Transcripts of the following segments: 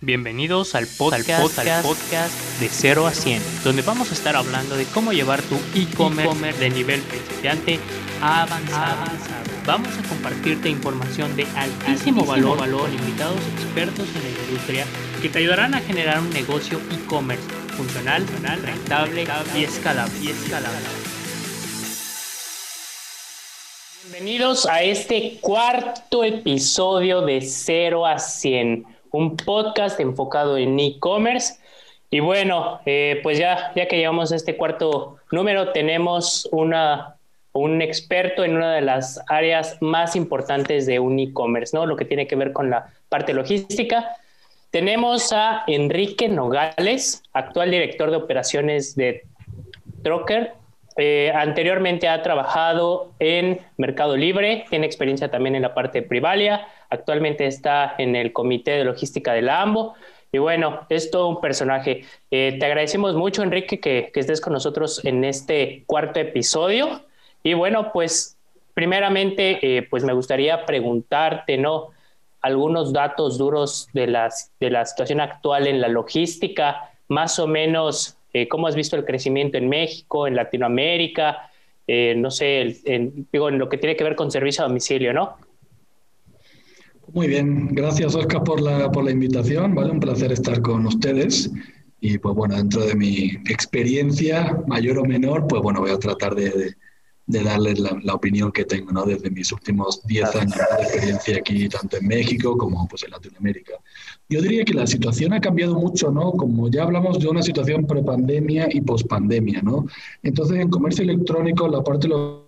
Bienvenidos al podcast, al podcast, de 0 a 100, donde vamos a estar hablando de cómo llevar tu e-commerce de nivel principiante a avanzado. Vamos a compartirte información de altísimo, valor, valor, invitados expertos en la industria que te ayudarán a generar un negocio e-commerce funcional, rentable y escalable. Y escalable. Bienvenidos a este cuarto episodio de 0 a 100 un podcast enfocado en e-commerce. Y bueno, eh, pues ya, ya que llegamos a este cuarto número, tenemos una, un experto en una de las áreas más importantes de un e-commerce, ¿no? Lo que tiene que ver con la parte logística. Tenemos a Enrique Nogales, actual director de operaciones de Trocker. Eh, anteriormente ha trabajado en Mercado Libre, tiene experiencia también en la parte de Privalia, actualmente está en el Comité de Logística de la AMBO. Y bueno, es todo un personaje. Eh, te agradecemos mucho, Enrique, que, estés con nosotros en este cuarto episodio. Y bueno, pues primeramente, eh, pues me gustaría preguntarte, ¿no? Algunos datos duros de, las, de la situación actual en la logística, más o menos eh, ¿Cómo has visto el crecimiento en México, en Latinoamérica? Eh, no sé, en, digo, en lo que tiene que ver con servicio a domicilio, ¿no? Muy bien, gracias Oscar por la, por la invitación, ¿vale? Un placer estar con ustedes. Y pues bueno, dentro de mi experiencia, mayor o menor, pues bueno, voy a tratar de de darles la, opinión que tengo ¿no? desde mis últimos 10 años de experiencia aquí, tanto en México como pues, en Latinoamérica. Yo diría que la situación ha cambiado mucho, ¿no? Como ya hablamos de una situación prepandemia y pospandemia, ¿no? Entonces, en comercio electrónico, la parte de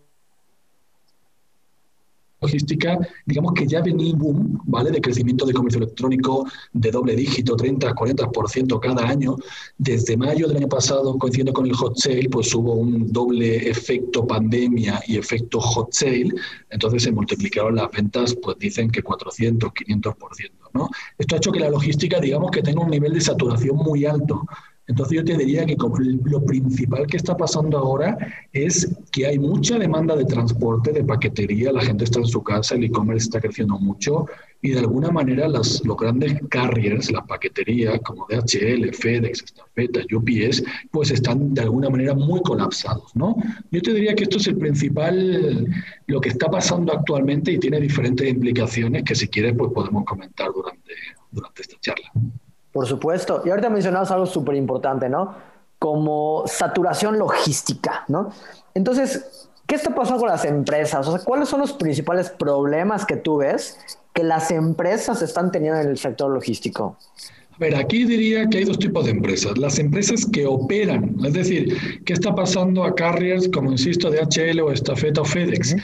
logística, digamos que ya venía boom, ¿vale? De crecimiento de comercio electrónico de doble dígito, 30, 40% cada año. Desde mayo del año pasado, coincidiendo con el hot sale, pues hubo un doble efecto pandemia y efecto hot sale. Entonces se multiplicaron las ventas, pues dicen que 400, 500%, ¿no? Esto ha hecho que la logística, digamos que tenga un nivel de saturación muy alto. Entonces yo te diría que lo principal que está pasando ahora es que hay mucha demanda de transporte, de paquetería, la gente está en su casa, el e-commerce está creciendo mucho y de alguna manera las, los grandes carriers, la paquetería como DHL, FedEx, Estafeta, UPS, pues están de alguna manera muy colapsados, ¿no? Yo te diría que esto es el principal, lo que está pasando actualmente y tiene diferentes implicaciones que si quieres pues podemos comentar durante, durante esta charla. Por supuesto. Y ahorita mencionabas algo súper importante, ¿no? Como saturación logística, ¿no? Entonces, ¿qué está pasando con las empresas? O sea, ¿cuáles son los principales problemas que tú ves que las empresas están teniendo en el sector logístico? A ver, aquí diría que hay dos tipos de empresas. Las empresas que operan, es decir, ¿qué está pasando a carriers como, insisto, DHL o Estafeta o FedEx?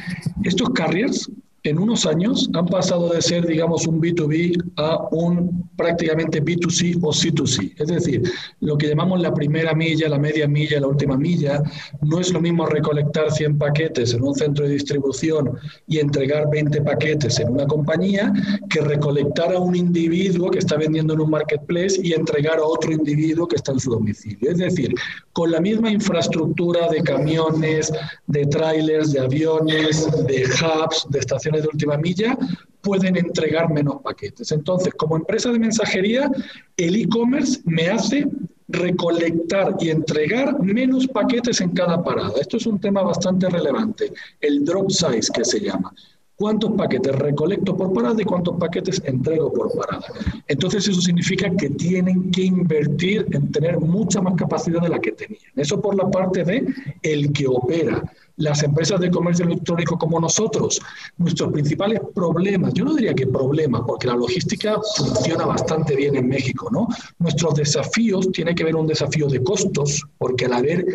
Estos carriers en unos años han pasado de ser, digamos, un B2B a un prácticamente B2C o C2C. Es decir, lo que llamamos la primera milla, la media milla, la última milla, no es lo mismo recolectar 100 paquetes en un centro de distribución y entregar 20 paquetes en una compañía que recolectar a un individuo que está vendiendo en un marketplace y entregar a otro individuo que está en su domicilio. Es decir, con la misma infraestructura de camiones, de trailers, de aviones, de hubs, de estaciones de última milla pueden entregar menos paquetes. Entonces, como empresa de mensajería, el e-commerce me hace recolectar y entregar menos paquetes en cada parada. Esto es un tema bastante relevante, el drop size que se llama. ¿Cuántos paquetes recolecto por parada y cuántos paquetes entrego por parada? Entonces eso significa que tienen que invertir en tener mucha más capacidad de la que tenían. Eso por la parte de el que opera las empresas de comercio electrónico como nosotros, nuestros principales problemas, yo no diría que problemas, porque la logística funciona bastante bien en México, ¿no? Nuestros desafíos tienen que ver un desafío de costos, porque al haber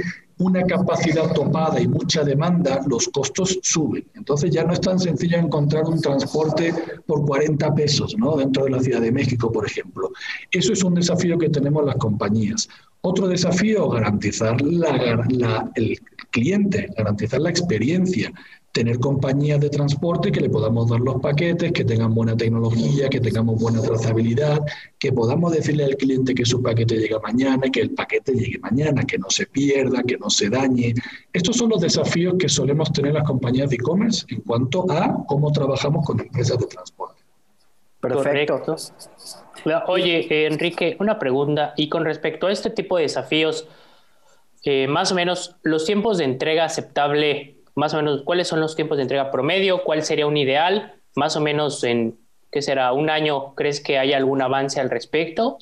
una capacidad topada y mucha demanda, los costos suben. Entonces ya no es tan sencillo encontrar un transporte por 40 pesos, ¿no? Dentro de la Ciudad de México, por ejemplo. Eso es un desafío que tenemos las compañías. Otro desafío, garantizar la, el cliente, garantizar la experiencia, tener compañías de transporte que le podamos dar los paquetes, que tengan buena tecnología, que tengamos buena trazabilidad, que podamos decirle al cliente que su paquete llega mañana, que el paquete llegue mañana, que no se pierda, que no se dañe. Estos son los desafíos que solemos tener las compañías de e-commerce en cuanto a cómo trabajamos con empresas de transporte. Perfecto. Oye, Enrique, una pregunta. Y con respecto a este tipo de desafíos, eh, más o menos los tiempos de entrega aceptable, más o menos, ¿cuáles son los tiempos de entrega promedio? ¿Cuál sería un ideal? Más o menos en, ¿qué será? ¿Un año? ¿Crees que hay algún avance al respecto?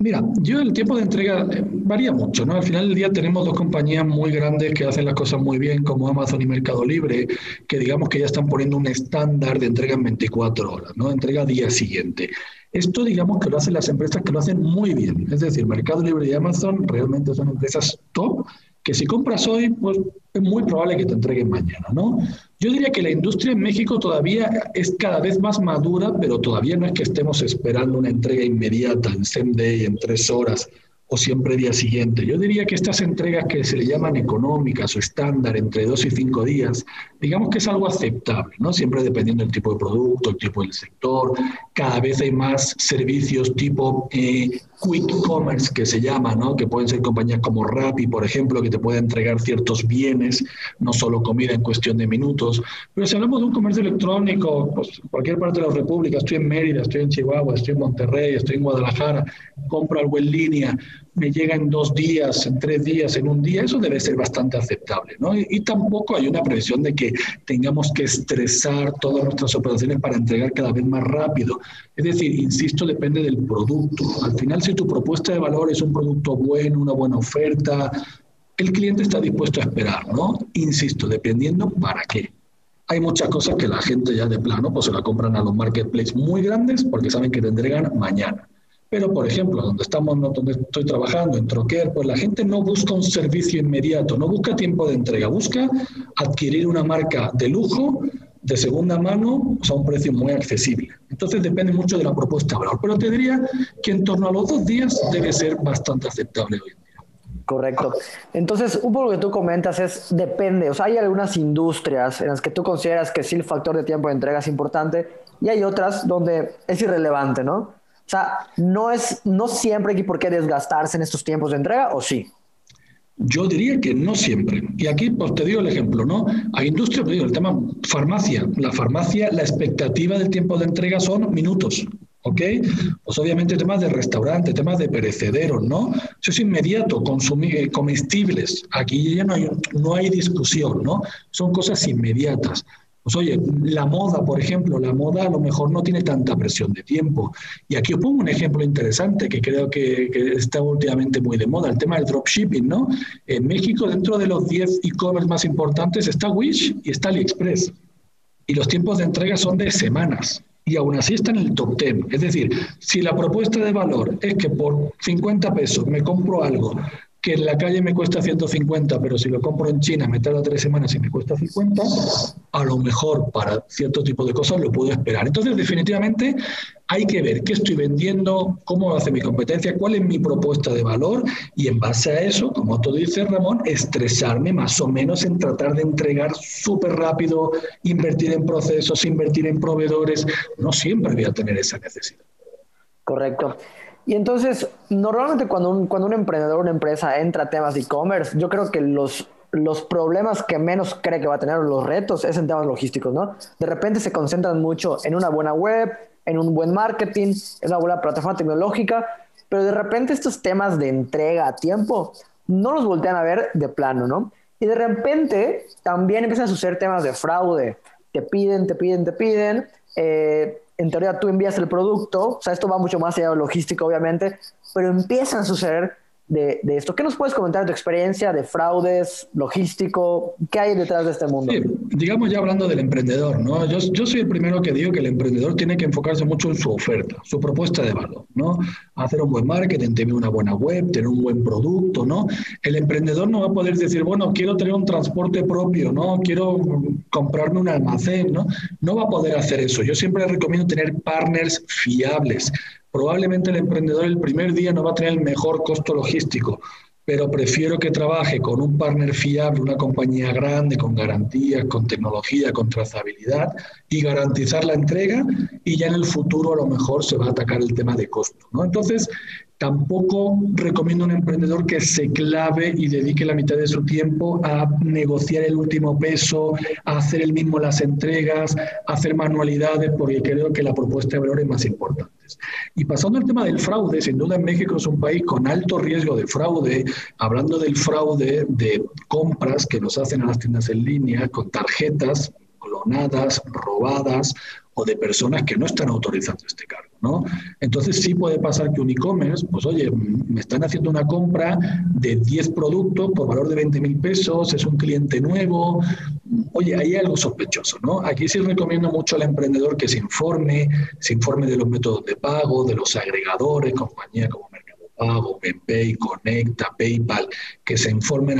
Mira, yo el tiempo de entrega eh, varía mucho, ¿no? Al final del día tenemos dos compañías muy grandes que hacen las cosas muy bien, como Amazon y Mercado Libre, que digamos que ya están poniendo un estándar de entrega en 24 horas, ¿no? Entrega día siguiente. Esto digamos que lo hacen las empresas que lo hacen muy bien. Es decir, Mercado Libre y Amazon realmente son empresas top que si compras hoy, pues es muy probable que te entreguen mañana, ¿no? Yo diría que la industria en México todavía es cada vez más madura, pero todavía no es que estemos esperando una entrega inmediata en same day, en tres horas o siempre día siguiente. Yo diría que estas entregas que se le llaman económicas o estándar entre dos y cinco días, digamos que es algo aceptable, ¿no? Siempre dependiendo del tipo de producto, el tipo del sector. Cada vez hay más servicios tipo eh, quick commerce que se llama, ¿no? Que pueden ser compañías como Rappi, por ejemplo, que te pueden entregar ciertos bienes, no solo comida en cuestión de minutos. Pero si hablamos de un comercio electrónico, pues cualquier parte de la República, estoy en Mérida, estoy en Chihuahua, estoy en Monterrey, estoy en Guadalajara, compro algo en línea, me llega en dos días, en tres días, en un día, eso debe ser bastante aceptable, ¿no? Y, tampoco hay una presión de que tengamos que estresar todas nuestras operaciones para entregar cada vez más rápido. Es decir, insisto, depende del producto. Al final, si tu propuesta de valor es un producto bueno, una buena oferta, el cliente está dispuesto a esperar, ¿no? Insisto, dependiendo para qué. Hay muchas cosas que la gente ya de plano pues se la compran a los marketplaces muy grandes porque saben que te entregan mañana. Pero, por ejemplo, donde estamos, donde estoy trabajando, en Troquer, pues la gente no busca un servicio inmediato, no busca tiempo de entrega, busca adquirir una marca de lujo, de segunda mano, a un precio muy accesible. Entonces depende mucho de la propuesta de valor. Pero te diría que en torno a los dos días debe ser bastante aceptable hoy en día. Correcto. Entonces, un poco lo que tú comentas es, depende, o sea, hay algunas industrias en las que tú consideras que sí el factor de tiempo de entrega es importante y hay otras donde es irrelevante, ¿no? O sea, no, es, no siempre hay por qué desgastarse en estos tiempos de entrega, ¿o sí? Yo diría que no siempre. Y aquí pues, te digo el ejemplo, ¿no? Hay industria, pues, digo, el tema farmacia. La farmacia, la expectativa del tiempo de entrega son minutos. ¿Ok? Pues obviamente temas de restaurante, temas de perecederos, ¿no? Eso es inmediato, eh, comestibles. Aquí ya no hay, no hay discusión, ¿no? Son cosas inmediatas. Pues oye, la moda, por ejemplo, la moda a lo mejor no tiene tanta presión de tiempo. Y aquí os pongo un ejemplo interesante que creo que, está últimamente muy de moda, el tema del dropshipping, ¿no? En México, dentro de los 10 e-commerce más importantes, está Wish y está AliExpress. Y los tiempos de entrega son de semanas. Y aún así está en el top 10. Es decir, si la propuesta de valor es que por 50 pesos me compro algo en la calle me cuesta 150, pero si lo compro en China me tarda tres semanas y me cuesta 50, a lo mejor para cierto tipo de cosas lo puedo esperar. Entonces, definitivamente hay que ver qué estoy vendiendo, cómo hace mi competencia, cuál es mi propuesta de valor y en base a eso, como tú dices, Ramón, estresarme más o menos en tratar de entregar súper rápido, invertir en procesos, invertir en proveedores. No siempre voy a tener esa necesidad. Correcto. Y entonces, normalmente cuando un, cuando un emprendedor, una empresa entra a temas de e-commerce, yo creo que los, los problemas que menos cree que va a tener, los retos, es en temas logísticos, ¿no? De repente se concentran mucho en una buena web, en un buen marketing, en una buena plataforma tecnológica, pero de repente estos temas de entrega a tiempo no los voltean a ver de plano, ¿no? Y de repente también empiezan a suceder temas de fraude. Te piden, te piden, te piden. Eh, en teoría tú envías el producto, o sea, esto va mucho más allá de logístico, obviamente, pero empiezan a suceder de, esto. ¿Qué nos puedes comentar de tu experiencia de fraudes, logístico? ¿Qué hay detrás de este mundo? digamos ya hablando del emprendedor, ¿no? Yo, yo, soy el primero que digo que el emprendedor tiene que enfocarse mucho en su oferta, su propuesta de valor, ¿no? Hacer un buen marketing, tener una buena web, tener un buen producto, ¿no? El emprendedor no va a poder decir, bueno, quiero tener un transporte propio, ¿no? Quiero comprarme un almacén, ¿no? No va a poder hacer eso. Yo siempre recomiendo tener partners fiables, Probablemente el emprendedor el primer día no va a tener el mejor costo logístico, pero prefiero que trabaje con un partner fiable, una compañía grande, con garantías, con tecnología, con trazabilidad y garantizar la entrega y ya en el futuro a lo mejor se va a atacar el tema de costo. ¿no? Entonces, Tampoco recomiendo a un emprendedor que se clave y dedique la mitad de su tiempo a negociar el último peso, a hacer el mismo las entregas, a hacer manualidades, porque creo que la propuesta de valor es más importante. Y pasando al tema del fraude, sin duda en México es un país con alto riesgo de fraude, hablando del fraude de compras que nos hacen a las tiendas en línea con tarjetas clonadas, robadas o de personas que no están autorizando este cargo, ¿no? Entonces sí puede pasar que un e-commerce, pues oye, me están haciendo una compra de 10 productos por valor de 20 mil pesos, es un cliente nuevo, oye, hay algo sospechoso, ¿no? Aquí sí recomiendo mucho al emprendedor que se informe, se informe de los métodos de pago, de los agregadores, compañías como Mercado Pago, PayPay, Conecta, PayPal, que se informen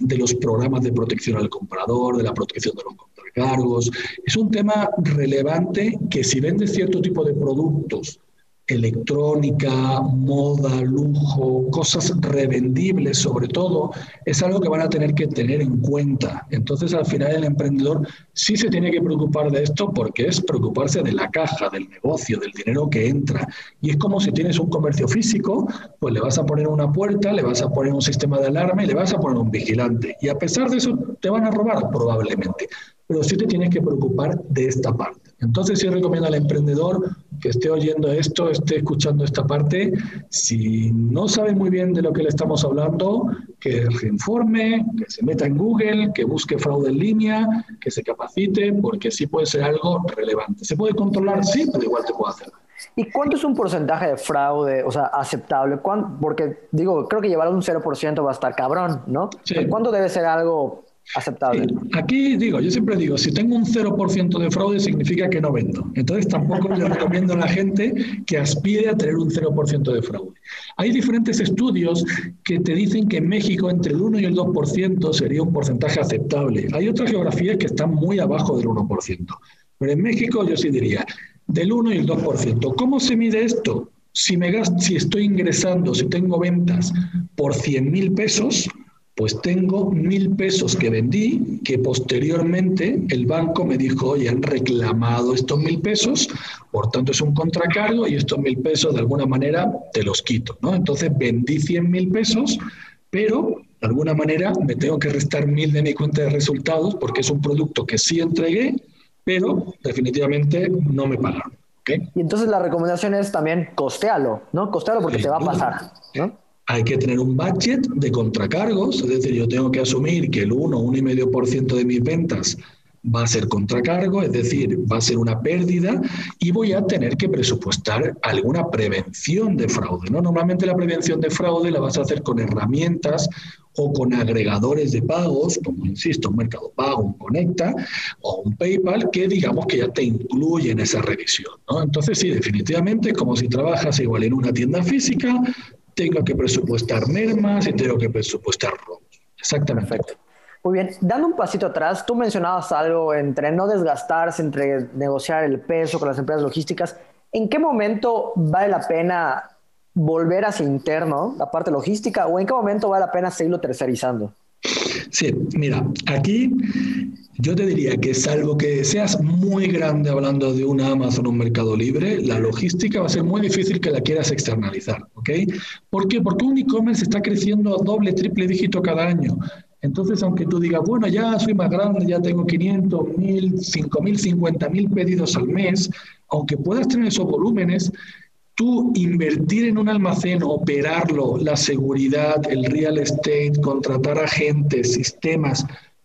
de los programas de protección al comprador, de la protección de los contracargos. Es un tema relevante que si vende cierto tipo de productos electrónica, moda, lujo, cosas revendibles sobre todo, es algo que van a tener que tener en cuenta. Entonces al final el emprendedor sí se tiene que preocupar de esto porque es preocuparse de la caja, del negocio, del dinero que entra. Y es como si tienes un comercio físico, pues le vas a poner una puerta, le vas a poner un sistema de alarma y le vas a poner un vigilante. Y a pesar de eso te van a robar probablemente pero sí te tienes que preocupar de esta parte. Entonces sí recomiendo al emprendedor que esté oyendo esto, esté escuchando esta parte. Si no sabe muy bien de lo que le estamos hablando, que se informe, que se meta en Google, que busque fraude en línea, que se capacite, porque sí puede ser algo relevante. ¿Se puede controlar? Sí, pero igual te puede hacer. ¿Y cuánto es un porcentaje de fraude, o sea, aceptable? Porque, digo, creo que llevar un 0% va a estar cabrón, ¿no? ¿Cuándo debe ser algo aceptable. Aquí digo, yo siempre digo, si tengo un 0% de fraude significa que no vendo. Entonces tampoco le recomiendo a la gente que aspire a tener un 0% de fraude. Hay diferentes estudios que te dicen que en México entre el 1 y el 2% sería un porcentaje aceptable. Hay otras geografías que están muy abajo del 1%. Pero en México yo sí diría del 1 y el 2%. ¿Cómo se mide esto? Si, me gasto, si estoy ingresando, si tengo ventas por 100 mil pesos, pues tengo mil pesos que vendí, que posteriormente el banco me dijo, oye, han reclamado estos mil pesos, por tanto es un contracargo y estos mil pesos de alguna manera te los quito, ¿no? Entonces vendí 100 mil pesos, pero de alguna manera me tengo que restar mil de mi cuenta de resultados porque es un producto que sí entregué, pero definitivamente no me pagaron. Y entonces la recomendación es también costealo, ¿no? Costealo porque te va a pasar, ¿no? Hay que tener un budget de contracargos, es decir, yo tengo que asumir que el 1 o 1,5% de mis ventas va a ser contracargo, es decir, va a ser una pérdida y voy a tener que presupuestar alguna prevención de fraude. ¿no? Normalmente la prevención de fraude la vas a hacer con herramientas o con agregadores de pagos, como insisto, un Mercado Pago, un Conecta o un PayPal, que digamos que ya te incluyen esa revisión. Entonces, sí, definitivamente, como si trabajas igual en una tienda física, tengo que presupuestar mermas y tengo que presupuestar robos. Exactamente. Perfecto. Muy bien, dando un pasito atrás, tú mencionabas algo entre no desgastarse, entre negociar el peso con las empresas logísticas. ¿En qué momento vale la pena volver hacia interno, la parte logística, o en qué momento vale la pena seguirlo tercerizando? Sí, mira, aquí yo te diría que salvo que seas muy grande hablando de una Amazon o un Mercado Libre, la logística va a ser muy difícil que la quieras externalizar, ¿ok? ¿Por qué? Porque un e-commerce está creciendo a doble, triple dígito cada año. Entonces, aunque tú digas, bueno, ya soy más grande, ya tengo 500, 1000, 5000, 50000 pedidos al mes, aunque puedas tener esos volúmenes, tú invertir en un almacén, operarlo, la seguridad, el real estate, contratar agentes, sistemas,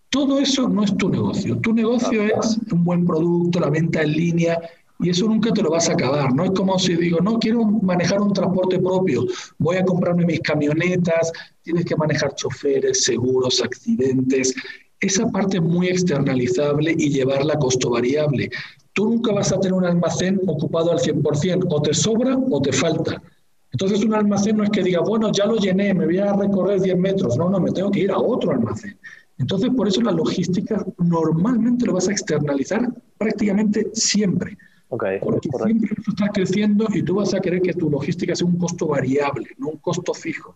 todo eso no es tu negocio. Tu negocio es un buen producto, la venta en línea, y eso nunca te lo vas a acabar. No es como si digo, no, quiero manejar un transporte propio, voy a comprarme mis camionetas, tienes que manejar choferes, seguros, accidentes. Esa parte es muy externalizable y llevarla a costo variable. Tú nunca vas a tener un almacén ocupado al 100%, o te sobra o te falta. Entonces un almacén no es que diga, bueno, ya lo llené, me voy a recorrer 10 metros. No, no, me tengo que ir a otro almacén. Entonces, por eso la logística normalmente lo vas a externalizar prácticamente siempre. Okay, porque siempre vas a estar creciendo y tú vas a querer que tu logística sea un costo variable, no un costo fijo.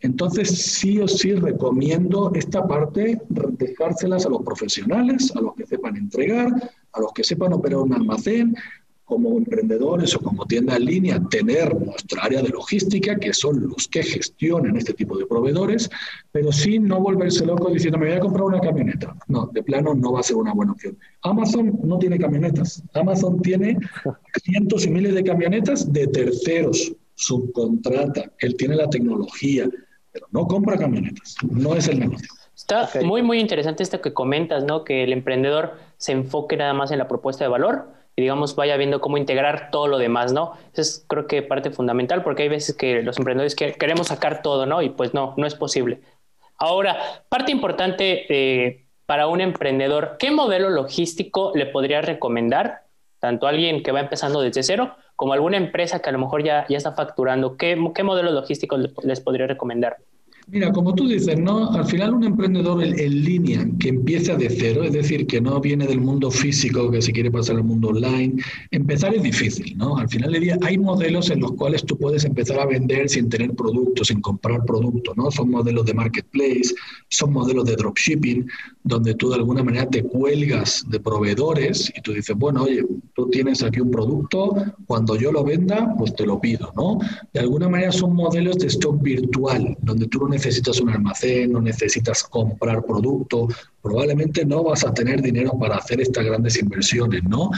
Entonces, sí o sí recomiendo esta parte, dejárselas a los profesionales, a los que sepan entregar, a los que sepan operar un almacén, como emprendedores o como tienda en línea, tener nuestra área de logística, que son los que gestionan este tipo de proveedores, pero sin no volverse loco diciendo, me voy a comprar una camioneta. No, de plano no va a ser una buena opción. Amazon no tiene camionetas. Amazon tiene cientos y miles de camionetas de terceros, subcontrata. Él tiene la tecnología, pero no compra camionetas. No es el negocio. Está muy, muy interesante esto que comentas, ¿no? Que el emprendedor se enfoque nada más en la propuesta de valor y digamos vaya viendo cómo integrar todo lo demás, ¿no? Eso es creo que parte fundamental porque hay veces que los emprendedores queremos sacar todo, ¿no? Y pues no, no es posible. Ahora, parte importante eh, para un emprendedor, ¿qué modelo logístico le podría recomendar? Tanto a alguien que va empezando desde cero como alguna empresa que a lo mejor ya, ya está facturando. ¿Qué, qué modelo logístico les podría recomendar? Mira, como tú dices, ¿no? Al final un emprendedor en, línea que empieza de cero, es decir, que no viene del mundo físico, que se quiere pasar al mundo online, empezar es difícil, ¿no? Al final del día hay modelos en los cuales tú puedes empezar a vender sin tener productos, sin comprar productos, ¿no? Son modelos de marketplace, son modelos de dropshipping, donde tú de alguna manera te cuelgas de proveedores y tú dices, bueno, oye, tú tienes aquí un producto, cuando yo lo venda, pues te lo pido, ¿no? De alguna manera son modelos de stock virtual, donde tú necesitas un almacén, no necesitas comprar producto, probablemente no vas a tener dinero para hacer estas grandes inversiones, ¿no?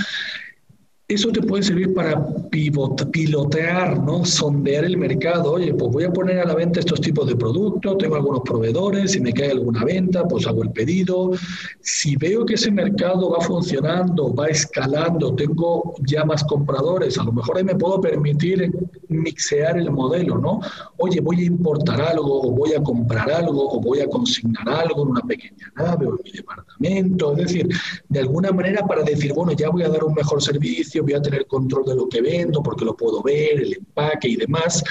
Eso te puede servir para pilotear, ¿no? sondear el mercado. Oye, pues voy a poner a la venta estos tipos de productos, tengo algunos proveedores, si me cae alguna venta, pues hago el pedido. Si veo que ese mercado va funcionando, va escalando, tengo ya más compradores, a lo mejor ahí me puedo permitir mixear el modelo, ¿no? Oye, voy a importar algo, o voy a comprar algo, o voy a consignar algo en una pequeña nave o en mi departamento. Es decir, de alguna manera para decir, bueno, ya voy a dar un mejor servicio voy a tener control de lo que vendo porque lo puedo ver, el empaque y demás.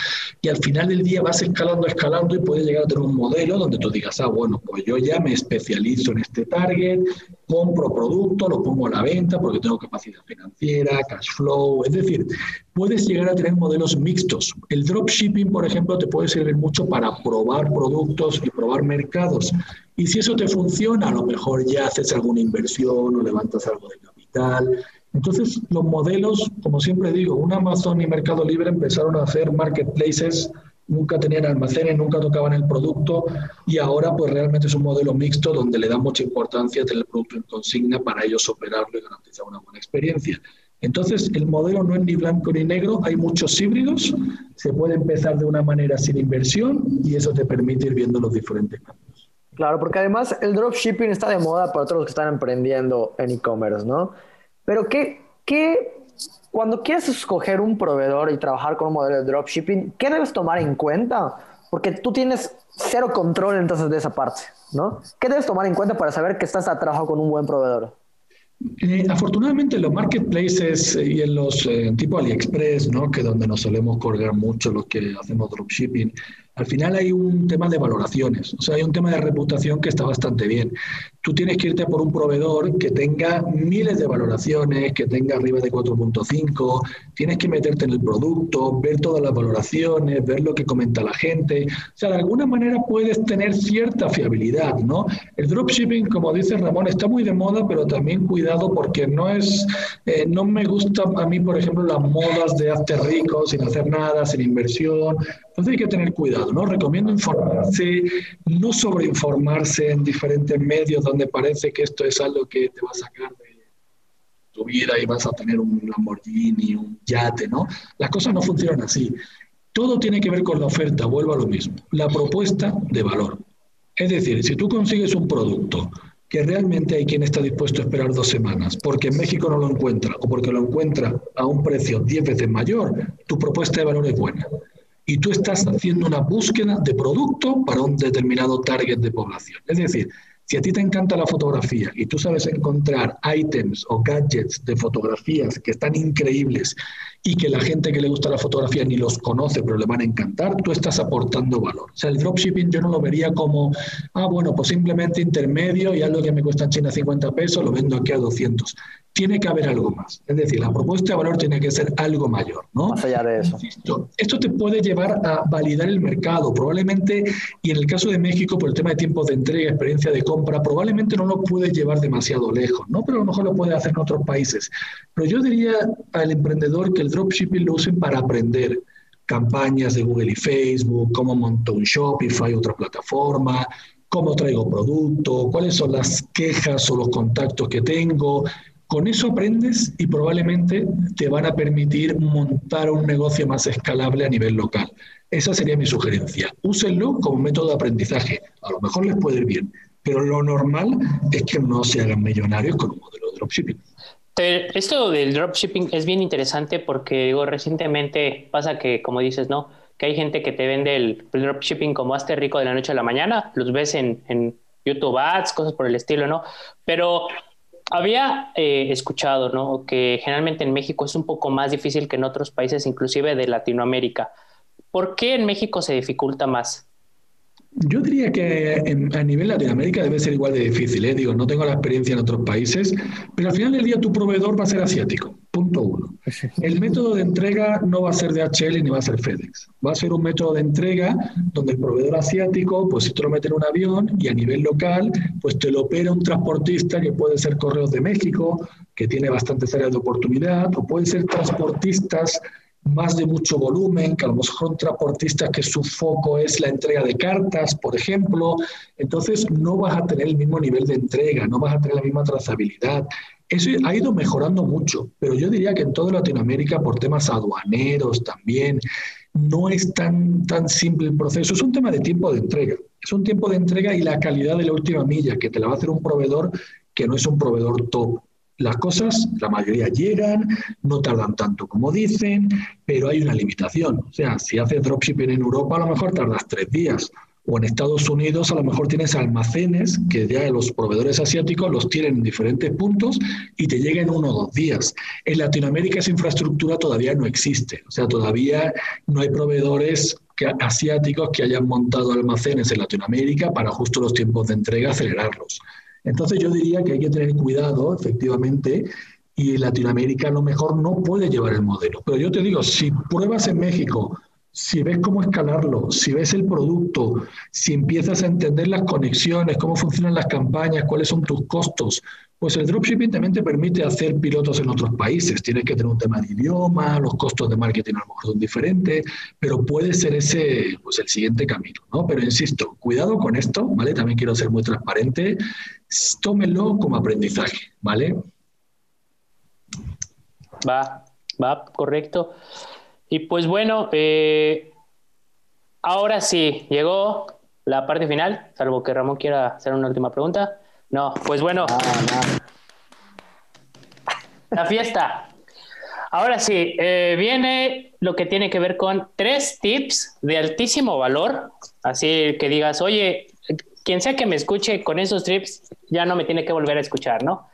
Y al final del día vas escalando, escalando y puedes llegar a tener un modelo donde tú digas, ah, bueno, pues yo ya me especializo en este target, compro producto, lo pongo a la venta porque tengo capacidad financiera, cash flow. Es decir, puedes llegar a tener modelos mixtos. El dropshipping, por ejemplo, te puede servir mucho para probar productos y probar mercados. Y si eso te funciona, a lo mejor ya haces alguna inversión o levantas algo de capital entonces, los modelos, como siempre digo, un Amazon y Mercado Libre empezaron a hacer marketplaces, nunca tenían almacenes, nunca tocaban el producto y ahora pues realmente es un modelo mixto donde le da mucha importancia tener el producto en consigna para ellos operarlo y garantizar una buena experiencia. Entonces, el modelo no es ni blanco ni negro, hay muchos híbridos, se puede empezar de una manera sin inversión y eso te permite ir viendo los diferentes cambios. Claro, porque además el dropshipping está de moda para todos los que están emprendiendo en e-commerce, ¿no? Pero ¿qué, qué, cuando quieres escoger un proveedor y trabajar con un modelo de dropshipping, ¿qué debes tomar en cuenta? Porque tú tienes cero control entonces de esa parte, ¿no? ¿Qué debes tomar en cuenta para saber que estás a trabajo con un buen proveedor? Eh, afortunadamente en los marketplaces y en los eh, tipo AliExpress, ¿no? que donde nos solemos colgar mucho los que hacemos dropshipping, al final hay un tema de valoraciones, o sea, hay un tema de reputación que está bastante bien. Tú tienes que irte por un proveedor que tenga miles de valoraciones, que tenga arriba de 4.5, tienes que meterte en el producto, ver todas las valoraciones, ver lo que comenta la gente. O sea, de alguna manera puedes tener cierta fiabilidad, ¿no? El dropshipping, como dice Ramón, está muy de moda, pero también cuidado porque no es, eh, no me gusta a mí, por ejemplo, las modas de hazte rico sin hacer nada, sin inversión. Entonces hay que tener cuidado, ¿no? Recomiendo informarse, no sobreinformarse en diferentes medios donde parece que esto es algo que te va a sacar de tu vida y vas a tener un Lamborghini, un yate, ¿no? Las cosas no funcionan así. Todo tiene que ver con la oferta, vuelvo a lo mismo, la propuesta de valor. Es decir, si tú consigues un producto que realmente hay quien está dispuesto a esperar dos semanas porque en México no lo encuentra o porque lo encuentra a un precio diez veces mayor, tu propuesta de valor es buena y tú estás haciendo una búsqueda de producto para un determinado target de población. Es decir, si a ti te encanta la fotografía y tú sabes encontrar ítems o gadgets de fotografías que están increíbles y que la gente que le gusta la fotografía ni los conoce, pero le van a encantar, tú estás aportando valor. O sea, el dropshipping yo no lo vería como, ah, bueno, pues simplemente intermedio y algo que me cuesta en China 50 pesos, lo vendo aquí a 200 tiene que haber algo más. Es decir, la propuesta de valor tiene que ser algo mayor, ¿no? Más allá de eso. esto te puede llevar a validar el mercado. Probablemente, y en el caso de México, por el tema de tiempos de entrega, experiencia de compra, probablemente no lo puede llevar demasiado lejos, ¿no? Pero a lo mejor lo puede hacer en otros países. Pero yo diría al emprendedor que el dropshipping lo usen para aprender campañas de Google y Facebook, cómo monto un Shopify, otra plataforma, cómo traigo producto, cuáles son las quejas o los contactos que tengo, con eso aprendes y probablemente te van a permitir montar un negocio más escalable a nivel local. Esa sería mi sugerencia. Úsenlo como método de aprendizaje. A lo mejor les puede ir bien, pero lo normal es que no se hagan millonarios con un modelo de dropshipping. Esto del dropshipping es bien interesante porque digo, recientemente pasa que, como dices, ¿no? Que hay gente que te vende el, dropshipping como hazte rico de la noche a la mañana, los ves en, en YouTube Ads, cosas por el estilo, ¿no? Pero había eh, escuchado, ¿no? Que generalmente en México es un poco más difícil que en otros países, inclusive de Latinoamérica. ¿Por qué en México se dificulta más? Yo diría que a nivel Latinoamérica debe ser igual de difícil. ¿eh? Digo, no tengo la experiencia en otros países, pero al final del día tu proveedor va a ser asiático. Punto uno. El método de entrega no va a ser de HL ni va a ser FedEx. Va a ser un método de entrega donde el proveedor asiático, pues si tú lo metes en un avión y a nivel local, pues te lo opera un transportista que puede ser Correos de México, que tiene bastantes áreas de oportunidad, o pueden ser transportistas más de mucho volumen, que a lo mejor transportistas que su foco es la entrega de cartas, por ejemplo, entonces no vas a tener el mismo nivel de entrega, no vas a tener la misma trazabilidad. Eso ha ido mejorando mucho, pero yo diría que en toda Latinoamérica, por temas aduaneros también, no es tan, tan simple el proceso. Es un tema de tiempo de entrega. Es un tiempo de entrega y la calidad de la última milla, que te la va a hacer un proveedor que no es un proveedor top. Las cosas, la mayoría llegan, no tardan tanto como dicen, pero hay una limitación. O sea, si haces dropshipping en Europa, a lo mejor tardas tres días. O en Estados Unidos a lo mejor tienes almacenes que ya los proveedores asiáticos los tienen en diferentes puntos y te llegan en uno o dos días. En Latinoamérica esa infraestructura todavía no existe. O sea, todavía no hay proveedores asiáticos que hayan montado almacenes en Latinoamérica para justo los tiempos de entrega acelerarlos. Entonces yo diría que hay que tener cuidado, efectivamente, y Latinoamérica a lo mejor no puede llevar el modelo. Pero yo te digo, si pruebas en México, si ves cómo escalarlo, si ves el producto, si empiezas a entender las conexiones, cómo funcionan las campañas, cuáles son tus costos, pues el dropshipping también te permite hacer pilotos en otros países. Tienes que tener un tema de idioma, los costos de marketing a lo mejor son diferentes, pero puede ser ese pues el siguiente camino, ¿no? Pero insisto, cuidado con esto, ¿vale? También quiero ser muy transparente. Tómenlo como aprendizaje, ¿vale? Va, va, correcto. Y pues bueno, eh, ahora sí, llegó la parte final, salvo que Ramón quiera hacer una última pregunta. No, pues bueno. La fiesta. Ahora sí, eh, viene lo que tiene que ver con tres tips de altísimo valor. Así que digas, oye, quien sea que me escuche con esos tips, ya no me tiene que volver a escuchar, ¿no?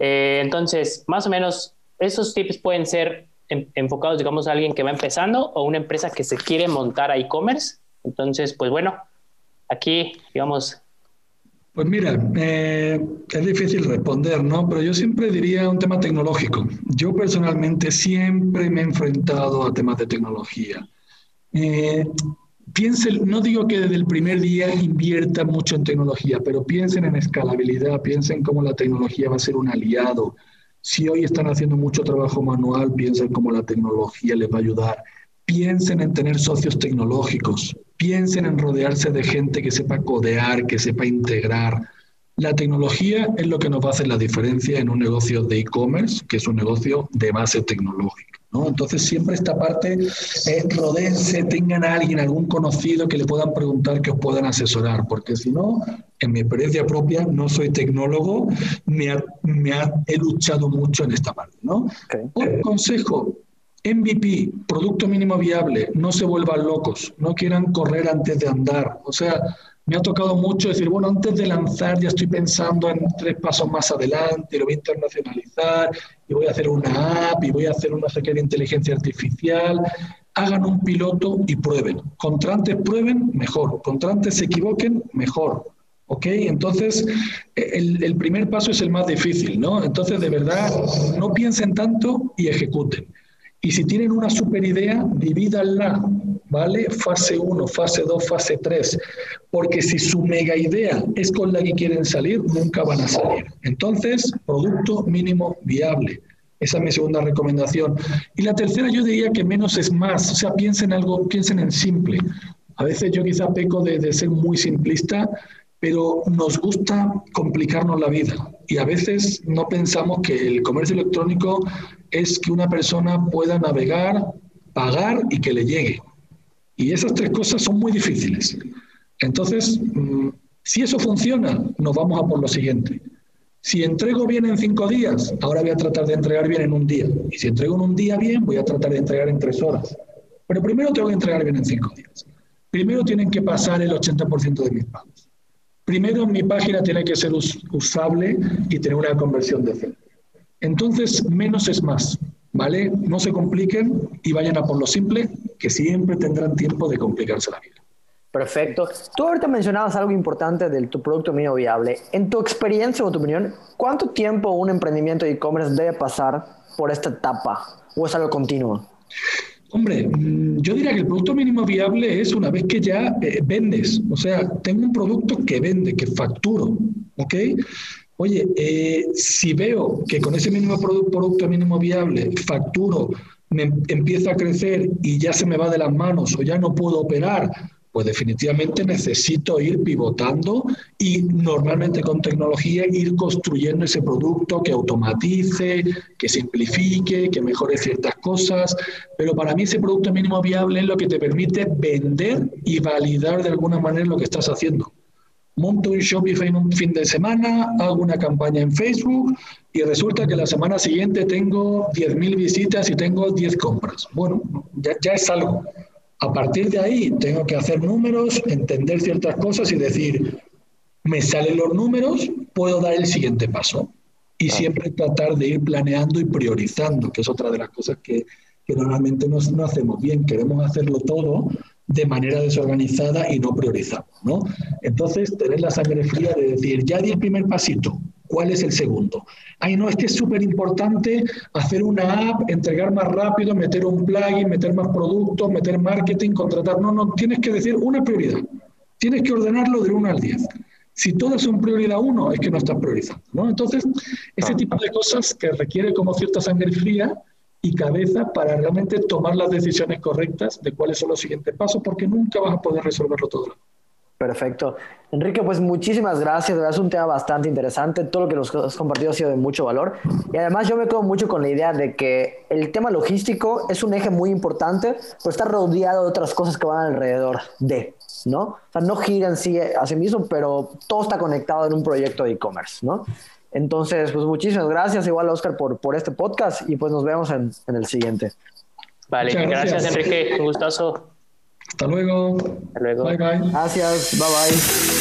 Eh, entonces, más o menos, esos tips pueden ser enfocados, digamos, a alguien que va empezando o una empresa que se quiere montar a e-commerce. Entonces, pues bueno, aquí, digamos, pues mira, eh, es difícil responder, ¿no? Pero yo siempre diría un tema tecnológico. Yo personalmente siempre me he enfrentado a temas de tecnología. Eh, piensen, no digo que desde el primer día inviertan mucho en tecnología, pero piensen en escalabilidad, piensen cómo la tecnología va a ser un aliado. Si hoy están haciendo mucho trabajo manual, piensen cómo la tecnología les va a ayudar. Piensen en tener socios tecnológicos, piensen en rodearse de gente que sepa codear, que sepa integrar. La tecnología es lo que nos va a hacer la diferencia en un negocio de e-commerce, que es un negocio de base tecnológica. ¿No? Entonces, siempre esta parte, eh, rodeense, tengan a alguien, algún conocido que le puedan preguntar, que os puedan asesorar, porque si no, en mi experiencia propia, no soy tecnólogo, me, me he luchado mucho en esta parte. ¿no? Un consejo, MVP, producto mínimo viable, no se vuelvan locos, no quieran correr antes de andar. O sea, me ha tocado mucho decir, bueno, antes de lanzar ya estoy pensando en tres pasos más adelante, lo voy a internacionalizar y voy a hacer una app y voy a hacer una sé de inteligencia artificial. Hagan un piloto y prueben. Contra antes prueben, mejor. Contra antes se equivoquen, mejor. ¿Ok? Entonces, el, el, primer paso es el más difícil, ¿no? Entonces, de verdad, no piensen tanto y ejecuten. Y si tienen una super idea, divídanla, ¿vale? Fase 1, fase 2, fase 3. Porque si su mega idea es con la que quieren salir, nunca van a salir. Entonces, producto mínimo viable. Esa es mi segunda recomendación. Y la tercera, yo diría que menos es más. O sea, piensen algo, piensen en simple. A veces yo quizá peco de, de ser muy simplista, pero nos gusta complicarnos la vida. Y a veces no pensamos que el comercio electrónico es que una persona pueda navegar, pagar y que le llegue. Y esas tres cosas son muy difíciles. Entonces, mm, si eso funciona, nos vamos a por lo siguiente. Si entrego bien en cinco días, ahora voy a tratar de entregar bien en un día. Y si entrego en un día bien, voy a tratar de entregar en tres horas. Pero primero tengo que entregar bien en cinco días. Primero tienen que pasar el 80% de mis pagos. Primero mi página tiene que ser usable y tener una conversión decente. Entonces, menos es más, ¿vale? No se compliquen y vayan a por lo simple, que siempre tendrán tiempo de complicarse la vida. Perfecto. Tú ahorita mencionabas algo importante del tu producto mínimo viable. En tu experiencia o tu opinión, ¿cuánto tiempo un emprendimiento de e-commerce debe pasar por esta etapa? ¿O es algo continuo? Hombre, mm, yo diría que el producto mínimo viable es una vez que ya eh, vendes. O sea, tengo un producto que vende, que facturo. ¿Ok? Oye, eh, si veo que con ese mínimo producto, mínimo viable facturo, me empieza a crecer y ya se me va de las manos o ya no puedo operar, pues definitivamente necesito ir pivotando y normalmente con tecnología ir construyendo ese producto que automatice, que simplifique, que mejore ciertas cosas. Pero para mí ese producto mínimo viable es lo que te permite vender y validar de alguna manera lo que estás haciendo monto un Shopify en un fin de semana, hago una campaña en Facebook y resulta que la semana siguiente tengo 10.000 visitas y tengo 10 compras. Bueno, ya, ya, es algo. A partir de ahí tengo que hacer números, entender ciertas cosas y decir, me salen los números, puedo dar el siguiente paso. Y siempre tratar de ir planeando y priorizando, que es otra de las cosas que, que normalmente no, no hacemos bien. Queremos hacerlo todo de manera desorganizada y no priorizamos, ¿no? Entonces, tener la sangre fría de decir, ya di el primer pasito, ¿cuál es el segundo? Ay, no, es que es súper importante hacer una app, entregar más rápido, meter un plugin, meter más productos, meter marketing, contratar. No, no, tienes que decir una prioridad. Tienes que ordenarlo de 1 al 10. Si todas son prioridad 1, es que no estás priorizando, ¿no? Entonces, ese tipo de cosas que requiere como cierta sangre fría, y cabeza para realmente tomar las decisiones correctas de cuáles son los siguientes pasos, porque nunca vas a poder resolverlo todo. Perfecto. Enrique, pues muchísimas gracias. Es un tema bastante interesante. Todo lo que nos has compartido ha sido de mucho valor. Y además yo me quedo mucho con la idea de que el tema logístico es un eje muy importante, pero está rodeado de otras cosas que van alrededor de, ¿no? O sea, no gira en sí a sí mismo, pero todo está conectado en un proyecto de e-commerce, ¿no? Entonces, pues muchísimas gracias igual Oscar por, por este podcast y pues nos vemos en, en el siguiente. Vale, gracias. Enrique, un gustazo. Hasta luego. Hasta luego. Bye bye. Gracias, bye bye.